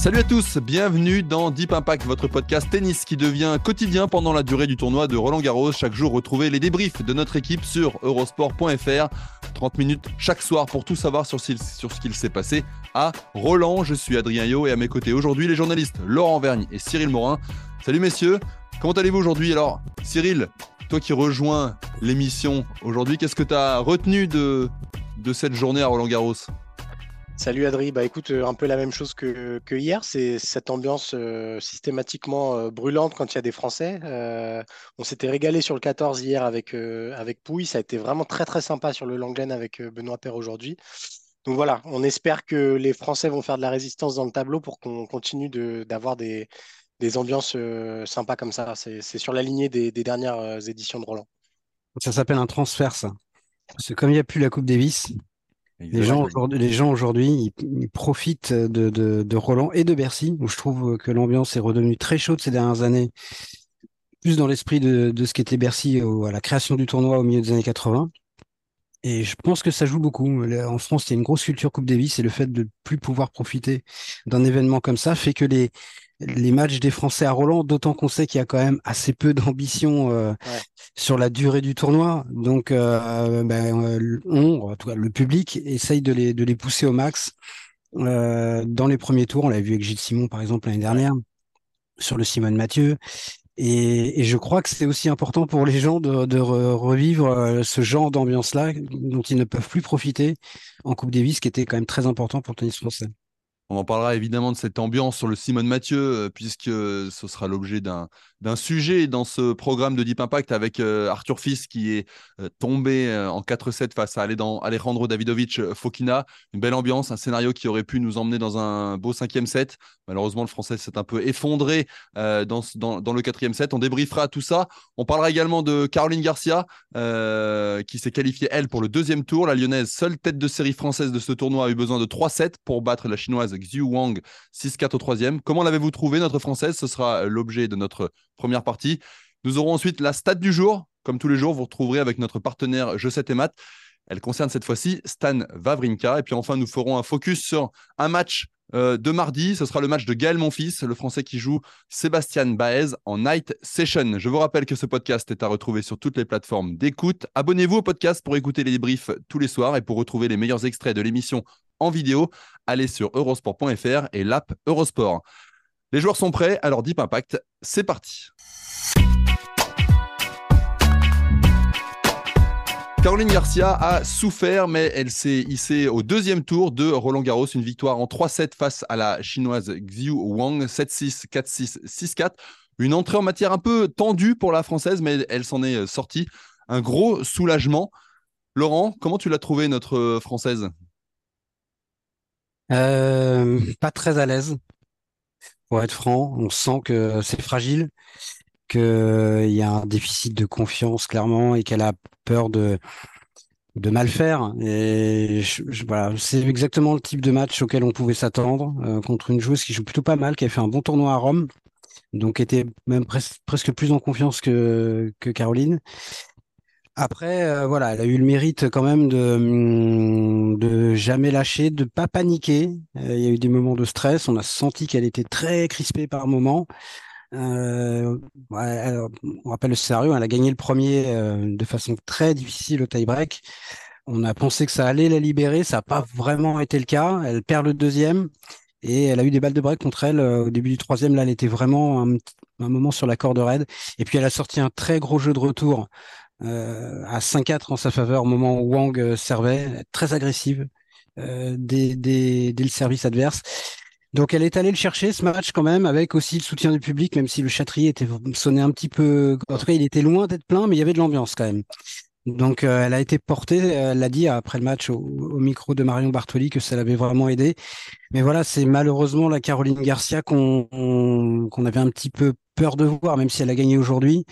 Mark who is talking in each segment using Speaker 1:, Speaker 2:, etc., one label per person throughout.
Speaker 1: Salut à tous, bienvenue dans Deep Impact, votre podcast tennis qui devient quotidien pendant la durée du tournoi de Roland Garros. Chaque jour, retrouvez les débriefs de notre équipe sur eurosport.fr. 30 minutes chaque soir pour tout savoir sur, ce qu'il s'est passé à Roland. Je suis Adrien Yo et à mes côtés aujourd'hui les journalistes Laurent Vergne et Cyril Morin. Salut messieurs, comment allez-vous aujourd'hui? Alors Cyril, toi qui rejoins l'émission aujourd'hui, qu'est-ce que tu as retenu de, de cette journée à Roland Garros?
Speaker 2: Salut Adri, bah écoute, euh, un peu la même chose que, hier, c'est cette ambiance euh, systématiquement euh, brûlante quand il y a des Français. on s'était régalé sur le 14 hier avec, avec Pouille, ça a été vraiment très très sympa sur le Langlen avec Benoît Père aujourd'hui. Donc voilà, on espère que les Français vont faire de la résistance dans le tableau pour qu'on continue d'avoir des, des, ambiances sympas comme ça. C'est sur la lignée des, des dernières éditions de Roland.
Speaker 3: Ça s'appelle un transfert, ça. Parce que comme il n'y a plus la Coupe Davis, les gens, les gens aujourd'hui, ils, profitent de, Roland et de Bercy, où je trouve que l'ambiance est redevenue très chaude ces dernières années, plus dans l'esprit de, ce qu'était Bercy à la création du tournoi au milieu des années 80. Et je pense que ça joue beaucoup. En France, il y a une grosse culture Coupe Davis et le fait de ne plus pouvoir profiter d'un événement comme ça fait que les, les matchs des Français à Roland, d'autant qu'on sait qu'il y a quand même assez peu d'ambition euh, sur la durée du tournoi. Donc, euh, ben, euh, on, en tout cas, le public essaye de les, de les pousser au max. dans les premiers tours, on l'a vu avec Gilles Simon, par exemple, l'année dernière, sur le Simone Mathieu. Et, je crois que c'est aussi important pour les gens de, de revivre ce genre d'ambiance-là dont ils ne peuvent plus profiter en Coupe Davis, qui était quand même très important pour le tennis français.
Speaker 1: On en parlera évidemment de cette ambiance sur le Simone Mathieu, euh, puisque ce sera l'objet d'un d'un sujet dans ce programme de Deep Impact avec euh, Arthur Fils qui est euh, tombé en 4-7 face à Alejandro Davidovic Fokina. Une belle ambiance, un scénario qui aurait pu nous emmener dans un beau cinquième set. Malheureusement, le français s'est un peu effondré dans, dans, le quatrième set. On débriefera tout ça. On parlera également de Caroline Garcia qui s'est qualifiée, elle, pour le deuxième tour. La lyonnaise, seule tête de série française de ce tournoi, a eu besoin de 3 sets pour battre la chinoise Xiu Wang 6-4 au troisième. Comment l'avez-vous trouvé, notre française? Ce sera l'objet de notre première partie. Nous aurons ensuite la stat du jour. Comme tous les jours, vous retrouverez avec notre partenaire sais et maths. Elle concerne cette fois-ci Stan Wawrinka. Et puis enfin, nous ferons un focus sur un match euh, de mardi. Ce sera le match de Gaël Monfils, le Français qui joue Sébastien Baez en Night Session. Je vous rappelle que ce podcast est à retrouver sur toutes les plateformes d'écoute. Abonnez-vous au podcast pour écouter les débriefs tous les soirs et pour retrouver les meilleurs extraits de l'émission en vidéo, allez sur eurosport.fr et l'app Eurosport. Les joueurs sont prêts, alors Deep Impact, c'est parti. Caroline Garcia a souffert, mais elle s'est hissée au deuxième tour de Roland Garros. Une victoire en 3-7 face à la chinoise Xiu Wang, 7-6, 4-6, 6-4. Une entrée en matière un peu tendue pour la française, mais elle s'en est sortie. Un gros soulagement. Laurent, comment tu l'as trouvé, notre française?
Speaker 3: Euh, pas très à l'aise, pour être franc. On sent que c'est fragile, qu'il y a un déficit de confiance clairement et qu'elle a peur de, mal faire. Et voilà, c'est exactement le type de match auquel on pouvait s'attendre euh, contre une joueuse qui joue plutôt pas mal, qui a fait un bon tournoi à Rome, donc était même presque plus en confiance que Caroline. Après, euh, voilà, elle a eu le mérite quand même de, hum, de jamais lâcher, de pas paniquer. Euh, il y a eu des moments de stress. On a senti qu'elle était très crispée par moments. Euh, on rappelle le scénario. Elle a gagné le premier de façon très difficile au tie-break. On a pensé que ça allait la libérer. Ça n'a pas vraiment été le cas. Elle perd le deuxième. Et elle a eu des balles de break contre elle au début du troisième. Là, elle était vraiment un, un moment sur la corde raide. Et puis, elle a sorti un très gros jeu de retour euh, à 5-4 en sa faveur au moment où Wang euh, servait, très agressive euh, dès, dès, dès, le service adverse. Donc elle est allée le chercher ce match quand même avec aussi le soutien du public, même si le châtrier était sonné un petit peu. En tout cas, il était loin d'être plein, mais il y avait de l'ambiance quand même. Donc, elle a été portée, elle l'a dit après le match au, micro de Marion Bartoli que ça l'avait vraiment aidé. Mais voilà, c'est malheureusement la Caroline Garcia qu'on qu'on avait un petit peu peur de voir, même si elle a gagné aujourd'hui.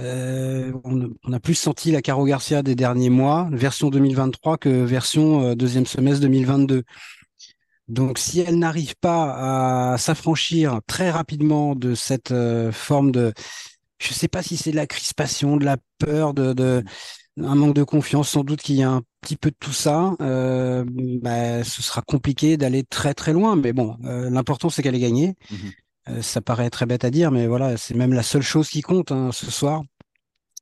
Speaker 3: Euh, on, a plus senti la Caro Garcia des derniers mois, version 2023, que version euh, deuxième semestre 2022. Donc, si elle n'arrive pas à s'affranchir très rapidement de cette euh, forme de, je ne sais pas si c'est de la crispation, de la peur, de, un manque de confiance, sans doute qu'il y a un petit peu de tout ça. Bah, ce sera compliqué d'aller très très loin, mais bon, l'important c'est qu'elle ait gagné. Mmh ça paraît très bête à dire, mais voilà, c'est même la seule chose qui compte hein, ce soir.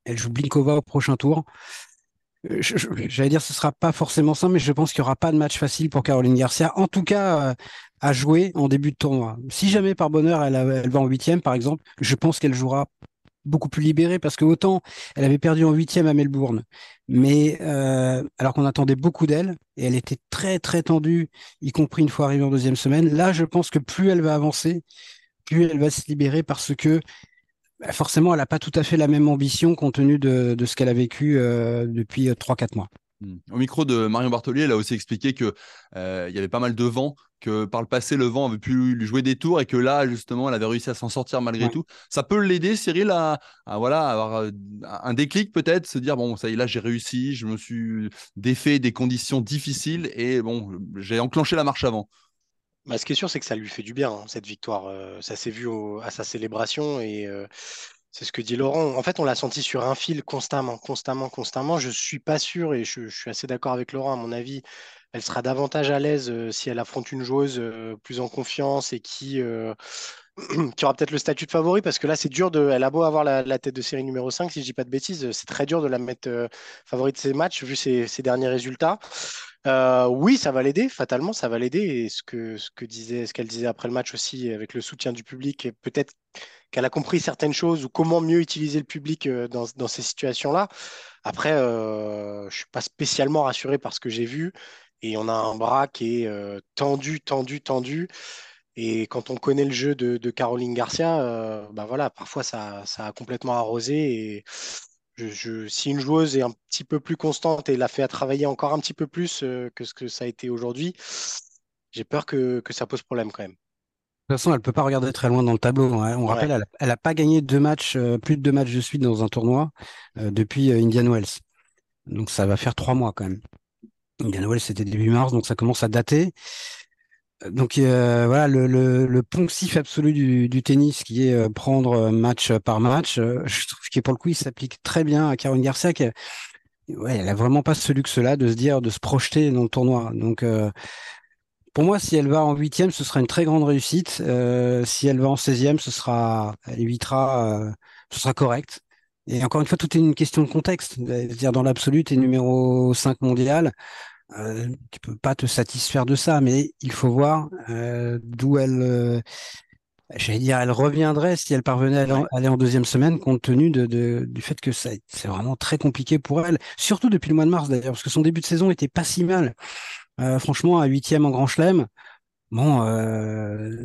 Speaker 3: Elle joue Blinkova au prochain tour. Euh, j'allais dire ce sera pas forcément simple, mais je pense qu'il n'y aura pas de match facile pour Caroline Garcia. En tout cas, euh, à jouer en début de tournoi. Si jamais par bonheur elle, elle va en huitième, par exemple, je pense qu'elle jouera beaucoup plus libérée parce que autant elle avait perdu en huitième à Melbourne, mais alors qu'on attendait beaucoup d'elle et elle était très très tendue, y compris une fois arrivée en deuxième semaine. Là, je pense que plus elle va avancer, plus elle va se libérer parce que bah, forcément, elle n'a pas tout à fait la même ambition compte tenu de, ce qu'elle a vécu euh, depuis 3-4 euh, mois.
Speaker 1: Hmm. Au micro de Marion Bartolier, elle a aussi expliqué qu'il euh, y avait pas mal de vent, que par le passé, le vent avait pu lui jouer des tours et que là, justement, elle avait réussi à s'en sortir malgré tout. Ça peut l'aider, Cyril, à, voilà, avoir un déclic peut-être, se dire bon, ça y est, là, j'ai réussi, je me suis défait des conditions difficiles et bon, j'ai enclenché la marche avant.
Speaker 2: Bah, ce qui est sûr, c'est que ça lui fait du bien, hein, cette victoire. Ça s'est vu à sa célébration et c'est ce que dit Laurent. En fait, on l'a senti sur un fil constamment, constamment, constamment. Je ne suis pas sûr et je, suis assez d'accord avec Laurent. À mon avis, elle sera davantage à l'aise si elle affronte une joueuse plus en confiance et qui, aura peut-être le statut de favori parce que là, c'est dur de. Elle a beau avoir la, tête de série numéro 5, si je dis pas de bêtises, c'est très dur de la mettre favori de ses matchs vu ses derniers résultats. Euh, oui, ça va l'aider, fatalement, ça va l'aider. Et ce que, ce que disait, qu'elle disait après le match aussi, avec le soutien du public, peut-être qu'elle a compris certaines choses ou comment mieux utiliser le public euh, dans, dans ces situations-là. Après, euh, je ne suis pas spécialement rassuré par ce que j'ai vu. Et on a un bras qui est tendu, tendu, tendu. Et quand on connaît le jeu de, Caroline Garcia, bah voilà, parfois ça, ça, a complètement arrosé. Si une joueuse est un petit peu plus constante et l'a fait à travailler encore un petit peu plus euh, que ce que ça a été aujourd'hui, j'ai peur que, ça pose problème quand même.
Speaker 3: De toute façon, elle ne peut pas regarder très loin dans le tableau. Hein. On rappelle, elle n'a pas gagné deux matchs, euh, plus de deux matchs de suite dans un tournoi euh, depuis Indian Wells. Donc ça va faire trois mois quand même. Indian Wells, c'était début mars, donc ça commence à dater. Donc euh, voilà, le, le, poncif absolu du, tennis qui est euh, prendre match par match, euh, je trouve que pour le coup, il s'applique très bien à Caroline Garcia. Qui, ouais, elle a vraiment pas ce luxe-là de se dire, de se projeter dans le tournoi. Donc pour moi, si elle va en huitième, ce sera une très grande réussite. si elle va en 16e, ce sera, elle évitera, ce sera correct. Et encore une fois, tout est une question de contexte. C'est-à-dire, dans l'absolu, tu es numéro 5 mondial. Euh, tu peux pas te satisfaire de ça, mais il faut voir euh, d'où elle, euh, j'allais dire, elle reviendrait si elle parvenait à aller en deuxième semaine, compte tenu de, du fait que c'est vraiment très compliqué pour elle, surtout depuis le mois de mars d'ailleurs, parce que son début de saison était pas si mal. franchement, à huitième en Grand Chelem, bon,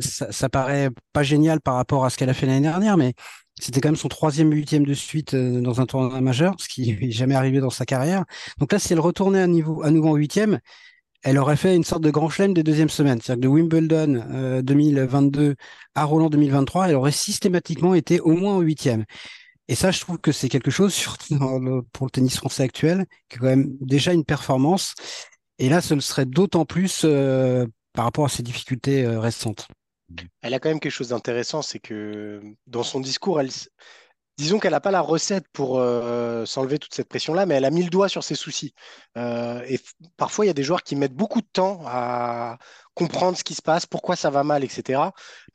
Speaker 3: ça, ça paraît pas génial par rapport à ce qu'elle a fait l'année dernière, mais c'était quand même son troisième huitième de suite euh, dans un tournoi majeur, ce qui n'est jamais arrivé dans sa carrière. Donc là, si elle retournait à, niveau, à nouveau en huitième, elle aurait fait une sorte de grand chelem des deuxièmes semaines. C'est-à-dire que de Wimbledon 2022 euh, à Roland 2023, elle aurait systématiquement été au moins en huitième. Et ça, je trouve que c'est quelque chose, surtout pour le tennis français actuel, qui est quand même déjà une performance. Et là, ce serait d'autant plus euh, par rapport à ses difficultés récentes.
Speaker 2: Elle a quand même quelque chose d'intéressant, c'est que dans son discours, disons qu'elle n'a pas la recette pour euh, s'enlever toute cette pression-là, mais elle a mis le doigt sur ses soucis. Euh, et parfois, il y a des joueurs qui mettent beaucoup de temps à comprendre ce qui se passe, pourquoi ça va mal, etc.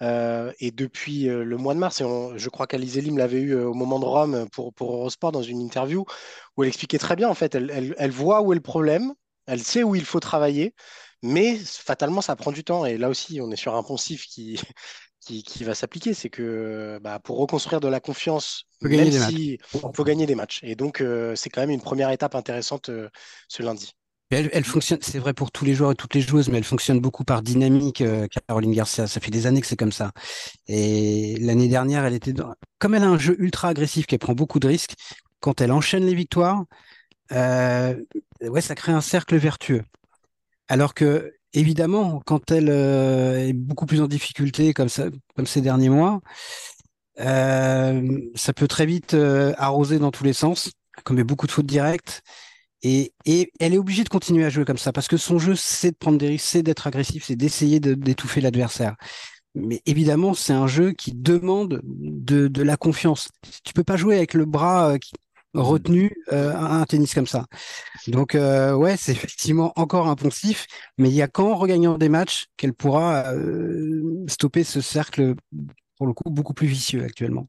Speaker 2: Euh, et depuis le mois de mars, et je crois qu'Alizé Lim l'avait eu au moment de Rome pour, pour Eurosport dans une interview, où elle expliquait très bien, en fait, elle voit où est le problème, elle sait où il faut travailler. Mais fatalement, ça prend du temps. Et là aussi, on est sur un poncif qui, qui, va s'appliquer. C'est que bah, pour reconstruire de la confiance,
Speaker 3: il faut
Speaker 2: gagner des matchs. Et donc, euh, c'est quand même une première étape intéressante euh, ce lundi.
Speaker 3: Elle, fonctionne, c'est vrai pour tous les joueurs et toutes les joueuses, mais elle fonctionne beaucoup par dynamique, euh, Caroline Garcia. Ça fait des années que c'est comme ça. Et l'année dernière, elle était comme elle a un jeu ultra agressif, qu'elle prend beaucoup de risques. Quand elle enchaîne les victoires, ouais, ça crée un cercle vertueux. Alors que, évidemment, quand elle est beaucoup plus en difficulté, comme, comme ces derniers mois, ça peut très vite arroser dans tous les sens, commet beaucoup de fautes directes. Et, elle est obligée de continuer à jouer comme ça parce que son jeu, c'est de prendre des risques, c'est d'être agressif, c'est d'essayer d'étouffer l'adversaire. Mais évidemment, c'est un jeu qui demande de, la confiance. Tu peux pas jouer avec le bras qui. Retenu euh, un tennis comme ça. Donc euh, ouais, c'est effectivement encore un poncif, mais il y a qu'en regagnant des matchs qu'elle pourra euh, stopper ce cercle pour le coup beaucoup plus vicieux actuellement.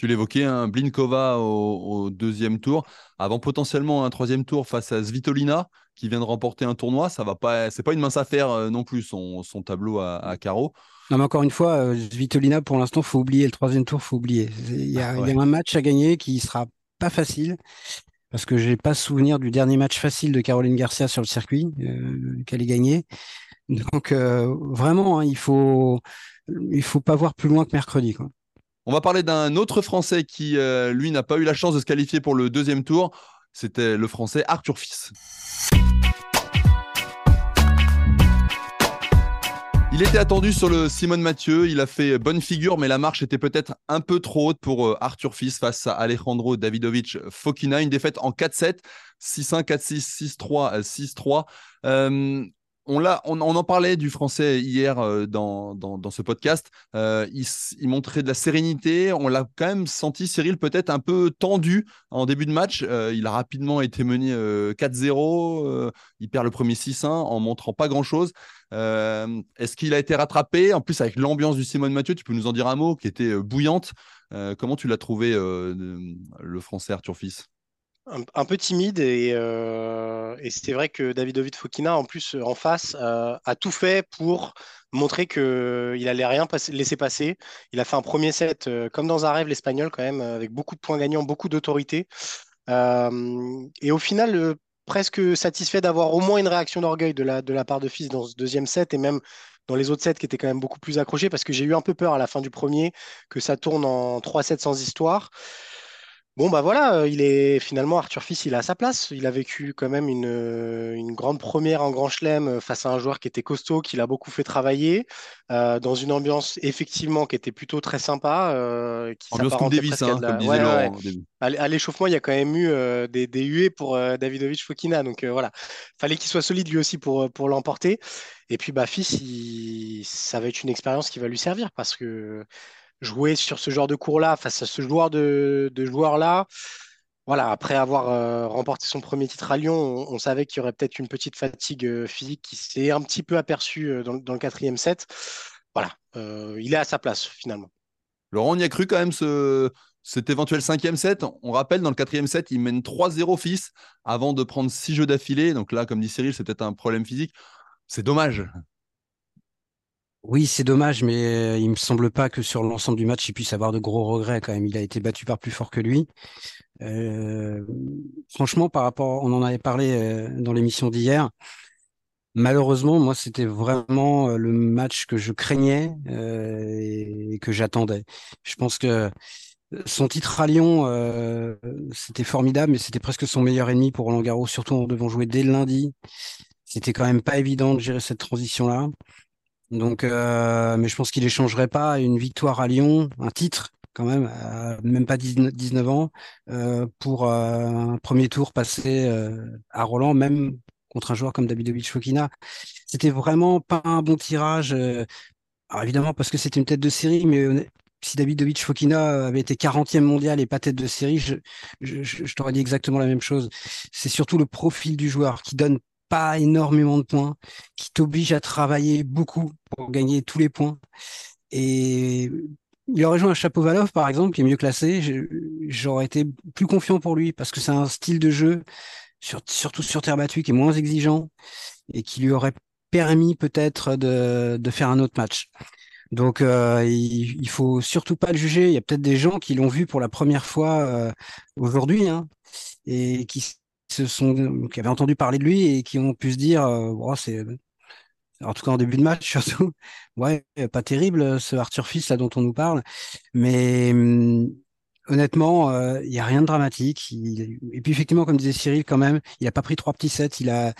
Speaker 1: Tu l'évoquais, un Blinkova au, deuxième tour, avant potentiellement un troisième tour face à Svitolina, qui vient de remporter un tournoi. Ça va pas, c'est pas une mince affaire euh, non plus son, tableau à, carreau.
Speaker 3: Non, mais encore une fois, euh, Svitolina, pour l'instant, faut oublier le troisième tour, faut oublier. Il y, a, un match à gagner qui sera pas facile parce que j'ai pas souvenir du dernier match facile de Caroline Garcia sur le circuit euh, qu'elle ait gagné. Donc vraiment, hein, il faut faut pas voir plus loin que mercredi.
Speaker 1: On va parler d'un autre Français qui, euh, lui, n'a pas eu la chance de se qualifier pour le deuxième tour. C'était le Français Arthur Fils. Il était attendu sur le Simone Mathieu, il a fait bonne figure, mais la marche était peut-être un peu trop haute pour euh, Arthur Fils face à Alejandro Davidovich Fokina. Une défaite en 4-7, 6-1, 4-6, 6-3, 6-3 on, en parlait du français hier euh, dans, ce podcast. Euh, il, montrait de la sérénité. On l'a quand même senti, Cyril, peut-être un peu tendu en début de match. Euh, il a rapidement été mené 4-0. il perd le premier 6-1 en montrant pas grand-chose. Est-ce qu'il a été rattrapé? En plus, avec l'ambiance du Simone Mathieu, tu peux nous en dire un mot qui était bouillante. comment tu l'as trouvé, le français Arthur Fils?
Speaker 2: Un, peu timide euh, et, c'est vrai que David Fokina en plus en face euh, a tout fait pour montrer qu'il allait rien laisser passer. Il a fait un premier set euh, comme dans un rêve l'espagnol quand même avec beaucoup de points gagnants, beaucoup d'autorité et au final presque satisfait d'avoir au moins une réaction d'orgueil de la, de la part de Fils dans ce deuxième set et même dans les autres sets qui étaient quand même beaucoup plus accrochés parce que j'ai eu un peu peur à la fin du premier que ça tourne en trois sets sans histoire. Bon, bah voilà, euh, il est finalement Arthur Fils, il a sa place. Il a vécu quand même une, euh, une grande première en Grand Chelem euh, face à un joueur qui était costaud, qui l'a beaucoup fait travailler, dans une ambiance effectivement qui était plutôt très sympa. qui
Speaker 1: ambiance comme Davis, hein, comme disait Laurent
Speaker 2: À l'échauffement, il y a quand même eu des, des, huées pour Davidovich Fokina. Donc voilà, fallait qu'il soit solide lui aussi pour, pour l'emporter. Et puis, bah, Fils, ça va être une expérience qui va lui servir parce que jouer sur ce genre de cours-là face à ce joueur de, joueurs-là. Voilà, après avoir euh, remporté son premier titre à Lyon, on, savait qu'il y aurait peut-être une petite fatigue euh, physique qui s'est un petit peu aperçue euh, dans, dans, le quatrième set. Voilà, il est à sa place finalement.
Speaker 1: Laurent, on y a cru quand même ce, cet éventuel cinquième set. On rappelle, dans le quatrième set, il mène 3-0 fils avant de prendre six jeux d'affilée. Donc là, comme dit Cyril, c'est peut-être un problème physique. C'est dommage.
Speaker 3: Oui, c'est dommage, mais euh, il me semble pas que sur l'ensemble du match, il puisse avoir de gros regrets quand même. Il a été battu par plus fort que lui. Euh, franchement, par rapport, on en avait parlé euh, dans l'émission d'hier. Malheureusement, moi, c'était vraiment le match que je craignais et que j'attendais. Je pense que son titre à Lyon, c'était formidable, mais c'était presque son meilleur ennemi pour Roland surtout en devant jouer dès le lundi. C'était quand même pas évident de gérer cette transition-là. Donc, euh, mais je pense qu'il échangerait pas une victoire à Lyon, un titre quand même, même pas 19, ans, euh, pour euh, un premier tour passé à Roland, même contre un joueur comme Davidovich Fokina. C'était vraiment pas un bon tirage. alors évidemment parce que c'était une tête de série, mais si Davidovich Fokina avait été 40e mondial et pas tête de série, je, je, je t'aurais dit exactement la même chose. C'est surtout le profil du joueur qui donne pas énormément de points, qui t'oblige à travailler beaucoup pour gagner tous les points. Et il aurait joué un Chapeau-Valov, par exemple, qui est mieux classé. J'aurais été plus confiant pour lui parce que c'est un style de jeu, surtout sur terre battue, qui est moins exigeant et qui lui aurait permis peut-être de, de faire un autre match. Donc, euh, il, il faut surtout pas le juger. Il y a peut-être des gens qui l'ont vu pour la première fois euh, aujourd'hui hein, et qui se sont, qui avaient entendu parler de lui et qui ont pu se dire, euh, c'est, en tout cas en début de match surtout, ouais, pas terrible ce Arthur Fils là dont on nous parle, mais hum, honnêtement, il n'y a rien de dramatique. Et puis effectivement, comme disait Cyril, quand même, il n'a pas pris trois petits sets. Il a,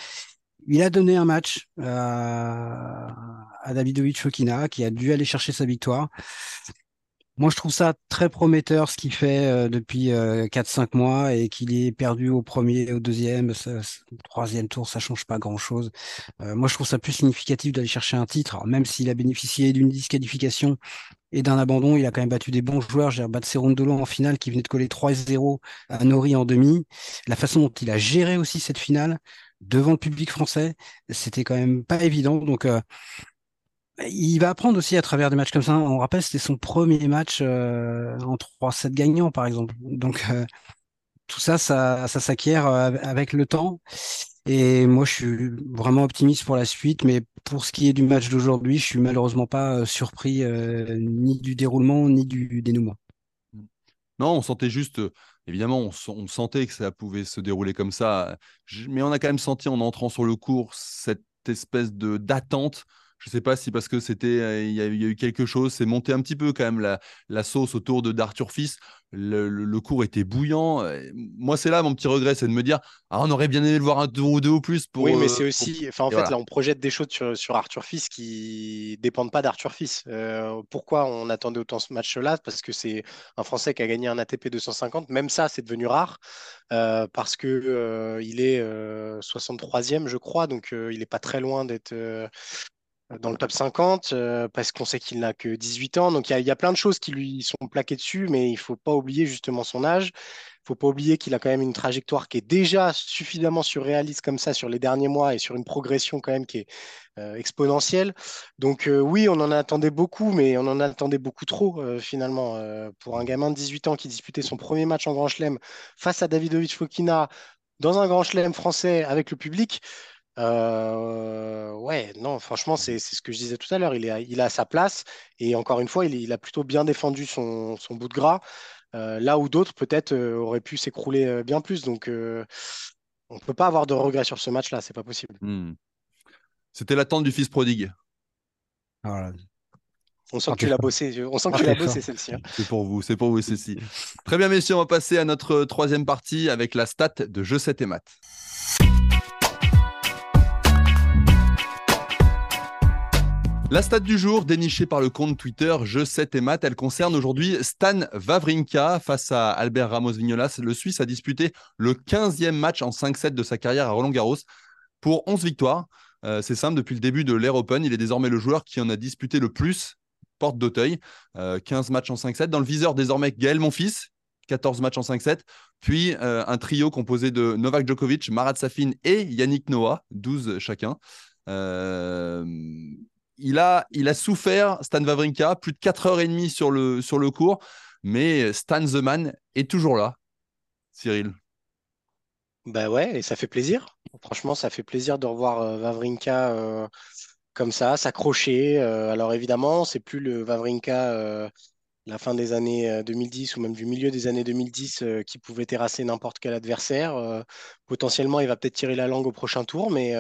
Speaker 3: il a donné un match à, à Davidovic Fokina qui a dû aller chercher sa victoire. Moi, je trouve ça très prometteur ce qu'il fait euh, depuis euh, 4-5 mois et qu'il est perdu au premier, au deuxième, au troisième tour, ça change pas grand-chose. Euh, moi, je trouve ça plus significatif d'aller chercher un titre. Même s'il a bénéficié d'une disqualification et d'un abandon, il a quand même battu des bons joueurs. J'ai battu Serundolo en finale qui venait de coller 3-0 à Nori en demi. La façon dont il a géré aussi cette finale devant le public français, c'était quand même pas évident. Donc, euh, il va apprendre aussi à travers des matchs comme ça. On rappelle, c'était son premier match euh, en 3-7 gagnants, par exemple. Donc, euh, tout ça, ça, ça s'acquiert euh, avec le temps. Et moi, je suis vraiment optimiste pour la suite. Mais pour ce qui est du match d'aujourd'hui, je suis malheureusement pas surpris ni du déroulement, ni du dénouement.
Speaker 1: Non, on sentait juste, évidemment, on, on, sentait que ça pouvait se dérouler comme ça. Mais on a quand même senti en entrant sur le cours cette espèce de d'attente je ne sais pas si parce que c'était, euh, il y, a eu quelque chose, c'est monté un petit peu quand même la, sauce autour de d'Arthur Fils. Le, cours était bouillant. Moi, c'est là mon petit regret, c'est de me dire, ah, on aurait bien aimé le voir un tour ou deux ou plus. Pour,
Speaker 2: oui, mais c'est euh, aussi, enfin, en fait, là, on projette des choses sur, Arthur Fils qui dépendent pas d'Arthur Fils. Euh, pourquoi on attendait autant ce match-là? Parce que c'est un Français qui a gagné un ATP 250. Même ça, c'est devenu rare parce que il est 63e, je crois, donc il n'est pas très loin d'être dans le top 50 euh, parce qu'on sait qu'il n'a que 18 ans. Donc il y, a plein de choses qui lui sont plaquées dessus, mais il ne faut pas oublier justement son âge. Il ne faut pas oublier qu'il a quand même une trajectoire qui est déjà suffisamment surréaliste comme ça sur les derniers mois et sur une progression quand même qui est euh, exponentielle. Donc euh, oui, on en attendait beaucoup, mais on en attendait beaucoup trop finalement. pour un gamin de 18 ans qui disputait son premier match en Grand Chelem face à Davidovic Fokina dans un Grand Chelem français avec le public, euh, ouais, non, franchement, c'est ce que je disais tout à l'heure. Il, est, il a sa place et encore une fois, il, il a plutôt bien défendu son, son bout de gras, euh, là où d'autres peut-être euh, auraient pu s'écrouler bien plus. Donc, on ne peut pas avoir de regrets sur ce match-là, c'est pas possible.
Speaker 1: Hmm. C'était l'attente du fils prodigue.
Speaker 2: On sent que tu l'as bossé, on sent que tu l'as bossé celle-ci. Hein.
Speaker 1: C'est pour vous, c'est pour vous celle-ci. Très bien, messieurs, on va passer à notre troisième partie avec la stat de Jeu 7 et maths. La stat du jour, dénichée par le compte Twitter Je 7 et Math, elle concerne aujourd'hui Stan Wawrinka face à Albert Ramos Vignolas. Le Suisse a disputé le 15e match en 5-7 de sa carrière à Roland Garros pour 11 victoires. Euh, c'est simple, depuis le début de l'Air Open, il est désormais le joueur qui en a disputé le plus, porte d'Auteuil. 15 euh, matchs en 5-7. Dans le viseur, désormais, Gaël Monfils, 14 matchs en 5-7. Puis euh, un trio composé de Novak Djokovic, Marat Safin et Yannick Noah, 12 chacun il a, souffert, Stan Wawrinka, plus de 4h30 sur le, sur le cours, mais Stan The Man est toujours là, Cyril.
Speaker 2: Bah ouais, et ça fait plaisir. Franchement, ça fait plaisir de revoir euh, Wawrinka euh, comme ça, s'accrocher. Euh, alors évidemment, c'est plus le Wawrinka la fin des années 2010 ou même du milieu des années 2010 qui pouvait terrasser n'importe quel adversaire. potentiellement, il va peut-être tirer la langue au prochain tour, mais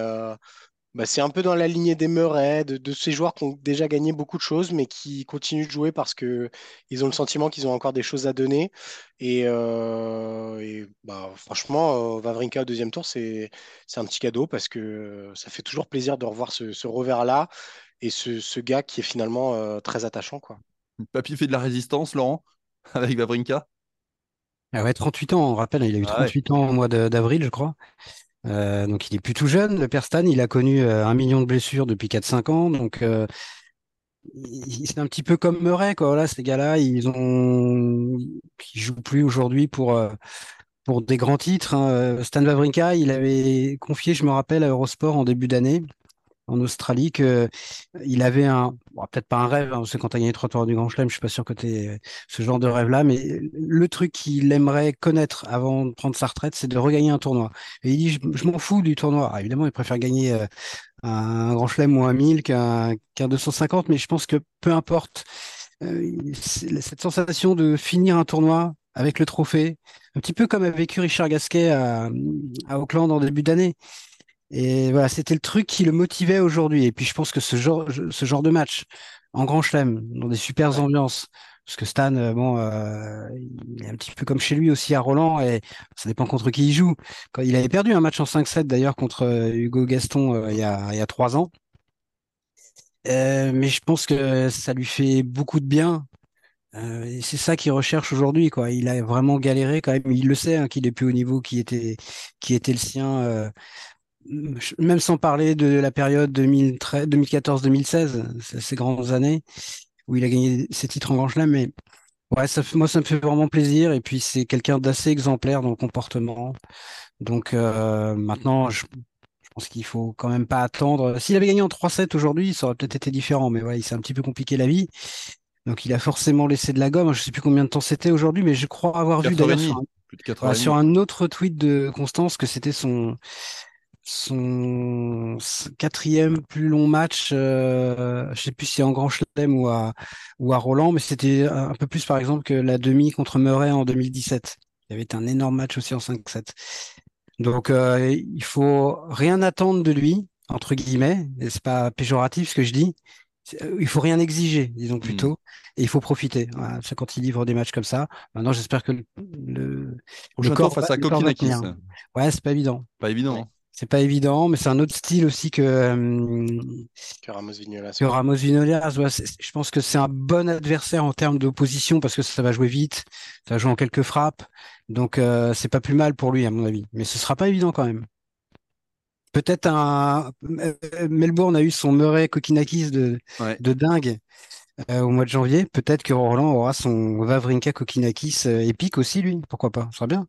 Speaker 2: bah, c'est un peu dans la lignée des Murray, de, ces joueurs qui ont déjà gagné beaucoup de choses, mais qui continuent de jouer parce qu'ils ont le sentiment qu'ils ont encore des choses à donner. Et, euh, bah, franchement, euh, Vavrinka au deuxième tour, c'est un petit cadeau parce que ça fait toujours plaisir de revoir ce, revers-là et ce, gars qui est finalement euh, très attachant. Quoi.
Speaker 1: Papy fait de la résistance, Laurent, avec Vavrinka
Speaker 3: ah ouais, 38 ans, on rappelle, il a eu 38 ah ans au mois d'avril, je crois. Euh, donc il est plus tout jeune. Le Perstan, il a connu euh, un million de blessures depuis 4-5 ans. Donc euh, c'est un petit peu comme Murray, quoi. Là, ces gars-là, ils ont, ils jouent plus aujourd'hui pour pour des grands titres. Hein. Stan Wawrinka, il avait confié, je me rappelle, à Eurosport en début d'année, en Australie qu'il avait un, peut-être pas un rêve, hein, parce que quand tu as gagné trois tours du Grand Chelem, je suis pas sûr que tu aies ce genre de rêve-là, mais le truc qu'il aimerait connaître avant de prendre sa retraite, c'est de regagner un tournoi. Et il dit, je, m'en fous du tournoi. Ah, évidemment, il préfère gagner euh, un Grand Chelem ou un 1000 qu'un 250, mais je pense que peu importe euh, cette sensation de finir un tournoi avec le trophée, un petit peu comme a vécu Richard Gasquet à Auckland en début d'année. Et voilà, c'était le truc qui le motivait aujourd'hui. Et puis je pense que ce genre, ce genre de match en grand chelem, dans des super ambiances, Parce que Stan, bon, il est un petit peu comme chez lui aussi à Roland, et ça dépend contre qui il joue. Quand il avait perdu un match en 5-7 d'ailleurs contre Hugo Gaston il y a, il y a trois ans. mais je pense que ça lui fait beaucoup de bien euh, c'est ça qu'il recherche aujourd'hui, quoi. Il a vraiment galéré quand même. Il le sait hein, qu'il est plus au niveau qui était, qui était le sien. Même sans parler de la période 2014-2016, ces grandes années où il a gagné ses titres en Grand Chelem. Mais ouais, ça, moi, ça me fait vraiment plaisir. Et puis, c'est quelqu'un d'assez exemplaire dans le comportement. Donc euh, maintenant, je, pense qu'il faut quand même pas attendre. S'il avait gagné en 3-7 aujourd'hui, ça aurait peut-être été différent. Mais voilà, il s'est un petit peu compliqué la vie. Donc il a forcément laissé de la gomme. Je ne sais plus combien de temps c'était aujourd'hui, mais je crois avoir vu d'ailleurs sur, un autre tweet de Constance que c'était son, son quatrième plus long match. Euh, je ne sais plus si en Grand Chelem ou à, ou à Roland, mais c'était un peu plus par exemple que la demi contre Murray en 2017. Il y avait un énorme match aussi en 5-7. Donc euh, il faut rien attendre de lui entre guillemets. C'est pas péjoratif ce que je dis? Il faut rien exiger, disons hmm. plutôt, et il faut profiter. c'est quand il livre des matchs comme ça. Maintenant, j'espère que le,
Speaker 1: le, corps face à Kokinakis.
Speaker 3: Ouais, c'est pas évident.
Speaker 1: Pas évident. Hein.
Speaker 3: C'est pas évident, mais c'est un autre style aussi que, euh,
Speaker 2: que Ramos Vignolas.
Speaker 3: Que Ramos Vignolas. je pense que c'est un bon adversaire en termes d'opposition parce que ça va jouer vite, ça va jouer en quelques frappes. Donc, euh, c'est pas plus mal pour lui, à mon avis. Mais ce sera pas évident quand même peut-être un euh, Melbourne a eu son Murray Kokinakis de, de dingue euh, au mois de janvier. Peut-être que Roland aura son Vavrinka Kokinakis euh, épique aussi lui. Pourquoi pas? Ce sera bien.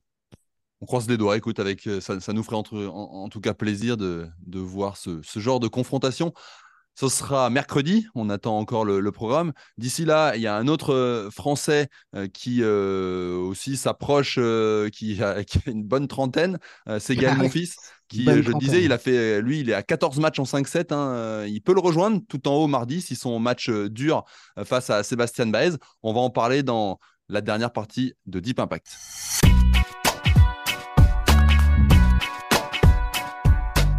Speaker 1: On croise les doigts. Écoute, avec ça, ça nous ferait en, tout cas plaisir de, de voir ce, ce, genre de confrontation. Ce sera mercredi, on attend encore le, programme. D'ici là, il y a un autre euh, Français euh, qui euh, aussi s'approche, qui, a une bonne trentaine. c'est Gaël Monfils, qui, je disais, il a fait, lui, il est à 14 matchs en 5-7. Hein, il peut le rejoindre tout en haut mardi si son match dure face à Sébastien Baez. On va en parler dans la dernière partie de Deep Impact.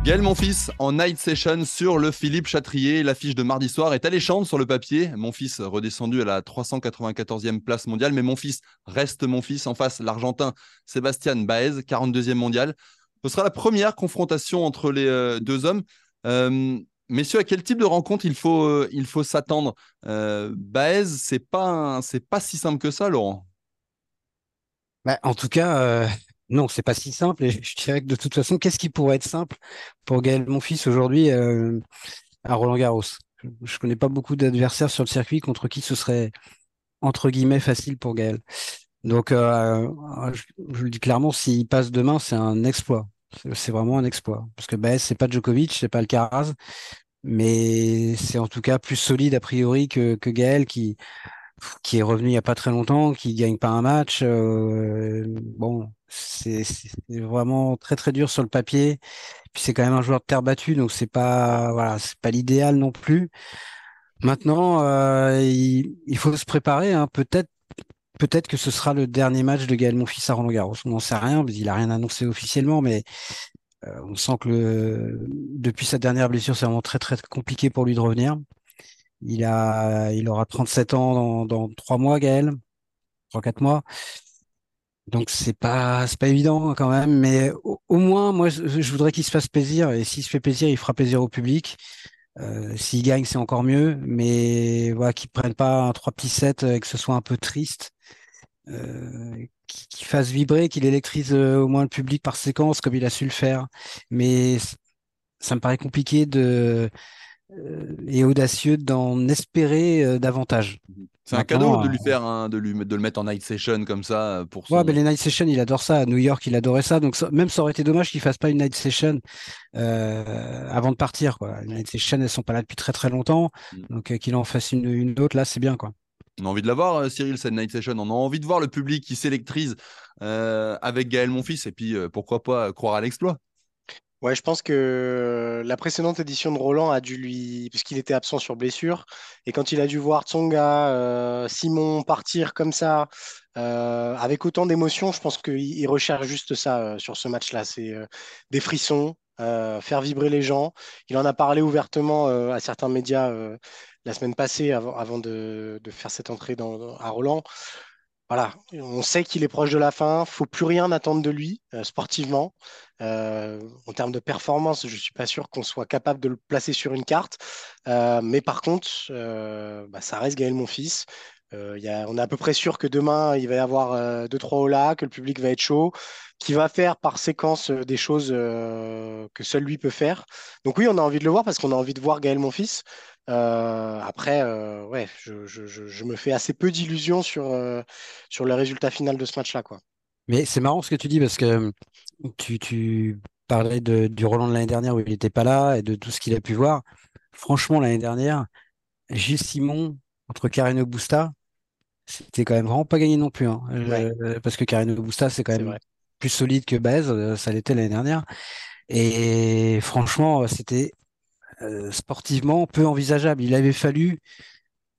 Speaker 1: Gaël Monfils en night session sur le Philippe Chatrier. L'affiche de mardi soir est alléchante sur le papier. Mon fils redescendu à la 394e place mondiale, mais mon fils reste mon fils. En face, l'Argentin Sébastien Baez, 42e mondial. Ce sera la première confrontation entre les euh, deux hommes. Euh, messieurs, à quel type de rencontre il faut, euh, il faut s'attendre? Baez, c'est pas, pas si simple que ça, Laurent.
Speaker 3: Bah, en tout cas, non, c'est pas si simple. Et je dirais que de toute façon, qu'est-ce qui pourrait être simple pour Gaël fils aujourd'hui euh, à Roland Garros? Je connais pas beaucoup d'adversaires sur le circuit contre qui ce serait entre guillemets facile pour Gaël. Donc, euh, je, le dis clairement, s'il passe demain, c'est un exploit. C'est vraiment un exploit. Parce que ce c'est pas Djokovic, c'est pas le Caraz, mais c'est en tout cas plus solide a priori que Gaël qui qui est revenu il y a pas très longtemps, qui gagne pas un match. Euh, bon, c'est vraiment très très dur sur le papier. Puis c'est quand même un joueur de terre battue, donc c'est pas voilà, c'est pas l'idéal non plus. Maintenant, euh, il, faut se préparer. Hein. Peut-être peut-être que ce sera le dernier match de Gaël Monfils à Roland Garros. On n'en sait rien, il a rien annoncé officiellement, mais euh, on sent que depuis sa dernière blessure, c'est vraiment très très compliqué pour lui de revenir. Il a, il aura 37 ans dans, dans 3 mois, Gaël, 3-4 mois. Donc c'est pas c'est pas évident quand même, mais au, moins moi je, voudrais qu'il se fasse plaisir et s'il se fait plaisir, il fera plaisir au public. Euh, s'il gagne, c'est encore mieux, mais voilà qu'il prenne pas un trois petits sets et que ce soit un peu triste, euh, qu'il fasse vibrer, qu'il électrise euh, au moins le public par séquence comme il a su le faire. Mais ça me paraît compliqué de euh, et audacieux d'en espérer euh, davantage.
Speaker 1: C'est un cadeau de lui euh, faire de, lui, de le mettre en night session comme ça pour
Speaker 3: Ouais, mais les night sessions, il adore ça. À New York, il adorait ça. Donc même ça aurait été dommage qu'il fasse pas une night session avant de partir. Quoi. Les night sessions, elles sont pas là depuis très très longtemps. Mm. Donc qu'il en fasse une, une autre, là, c'est bien. quoi.
Speaker 1: On a envie de la voir, Cyril, cette night session. On a envie de voir le public qui s'électrise avec Gaël Monfils et puis pourquoi pas croire à l'exploit.
Speaker 2: Ouais, je pense que la précédente édition de Roland a dû lui, puisqu'il était absent sur blessure, et quand il a dû voir Tsonga, euh, Simon partir comme ça, euh, avec autant d'émotion, je pense qu'il recherche juste ça euh, sur ce match-là. C'est des frissons, faire vibrer les gens. Il en a parlé ouvertement à certains médias la semaine passée avant, de, faire cette entrée à Roland voilà, on sait qu'il est proche de la fin. Faut plus rien attendre de lui euh, sportivement. Euh, en termes de performance, je suis pas sûr qu'on soit capable de le placer sur une carte. Euh, mais par contre, bah, ça reste Gaël Monfils. A, on est à peu près sûr que demain, il va y avoir deux, trois là, que le public va être chaud, qu'il va faire par séquence des choses que seul lui peut faire. Donc oui, on a envie de le voir parce qu'on a envie de voir Gaël Monfils. Euh, après, euh, ouais, je, me fais assez peu d'illusions sur, euh, sur le résultat final de ce match-là.
Speaker 3: Mais c'est marrant ce que tu dis parce que tu, parlais du Roland de l'année dernière où il n'était pas là et de tout ce qu'il a pu voir. Franchement, l'année dernière, Gilles Simon contre Carino Busta, c'était quand même vraiment pas gagné non plus. Hein. parce que Carino Busta, c'est quand même plus solide que Baez, ça l'était l'année dernière. Et franchement, c'était euh, sportivement peu envisageable. Il avait fallu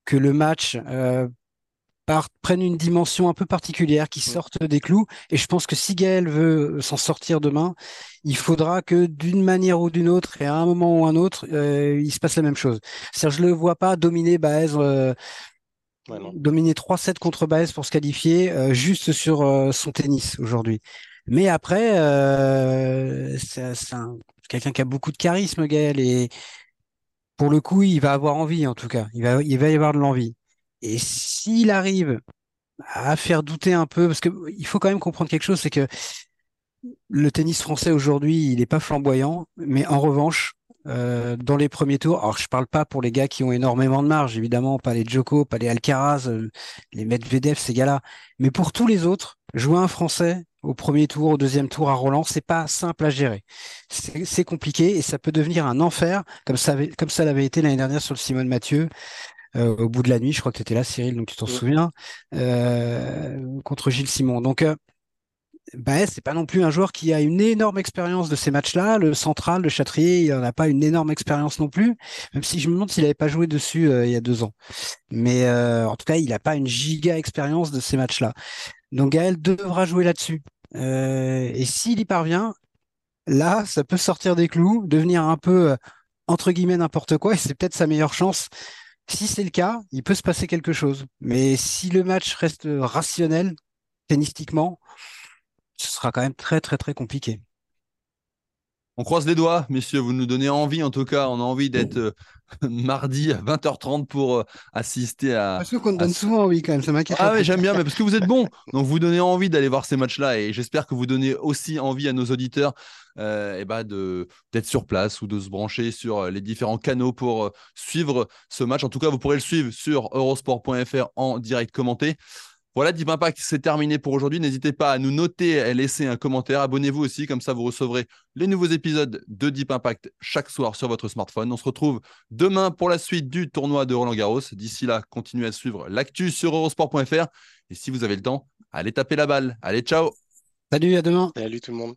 Speaker 3: que le match euh, prenne une dimension un peu particulière, qui sorte des clous. Et je pense que si Gaël veut s'en sortir demain, il faudra que d'une manière ou d'une autre, et à un moment ou un autre, euh, il se passe la même chose. C'est-à-dire, je le vois pas dominer Baez. Dominer 3-7 contre Baez pour se qualifier juste sur son tennis aujourd'hui. Mais après, c'est quelqu'un qui a beaucoup de charisme, Gaël, et pour le coup, il va avoir envie, en tout cas. Il va, il va y avoir de l'envie. Et s'il arrive à faire douter un peu, parce qu'il faut quand même comprendre quelque chose, c'est que le tennis français aujourd'hui, il n'est pas flamboyant, mais en revanche, euh, dans les premiers tours, alors je parle pas pour les gars qui ont énormément de marge, évidemment, pas les Djoko, pas les Alcaraz, euh, les Medvedev, ces gars-là, mais pour tous les autres, jouer un français au premier tour, au deuxième tour à Roland, c'est pas simple à gérer. C'est compliqué et ça peut devenir un enfer, comme ça, comme ça l'avait été l'année dernière sur le Simone Mathieu. Euh, au bout de la nuit, je crois que tu étais là, Cyril, donc tu t'en souviens, euh, contre Gilles Simon. Donc, euh, bah, c'est pas non plus un joueur qui a une énorme expérience de ces matchs-là. Le central, le Châtrier, il n'en a pas une énorme expérience non plus, même si je me demande s'il n'avait pas joué dessus il y a deux ans. Mais en tout cas, il n'a pas une giga expérience de ces matchs-là. Donc Gaël devra jouer là-dessus. Euh, et s'il y parvient, là, ça peut sortir des clous, devenir un peu, euh, entre guillemets, n'importe quoi, et c'est peut-être sa meilleure chance. Si c'est le cas, il peut se passer quelque chose. Mais si le match reste rationnel, tennistiquement, ce sera quand même très, très, très compliqué.
Speaker 1: On croise les doigts, messieurs. Vous nous donnez envie, en tout cas. On a envie d'être euh, mardi à 20h30 pour euh, assister à.
Speaker 3: Parce qu'on donne souvent envie quand même, ça m'inquiète.
Speaker 1: Ah oui, j'aime bien, mais parce que vous êtes bon. Donc vous donnez envie d'aller voir ces matchs-là et j'espère que vous donnez aussi envie à nos auditeurs euh, eh ben, de d'être sur place ou de se brancher sur les différents canaux pour suivre ce match. En tout cas, vous pourrez le suivre sur eurosport.fr en direct commenté. Voilà, Deep Impact, c'est terminé pour aujourd'hui. N'hésitez pas à nous noter et laisser un commentaire. Abonnez-vous aussi, comme ça vous recevrez les nouveaux épisodes de Deep Impact chaque soir sur votre smartphone. On se retrouve demain pour la suite du tournoi de Roland Garros. D'ici là, continuez à suivre l'actu sur eurosport.fr. Et si vous avez le temps, allez taper la balle. Allez, ciao
Speaker 3: Salut, à demain
Speaker 2: Salut tout le monde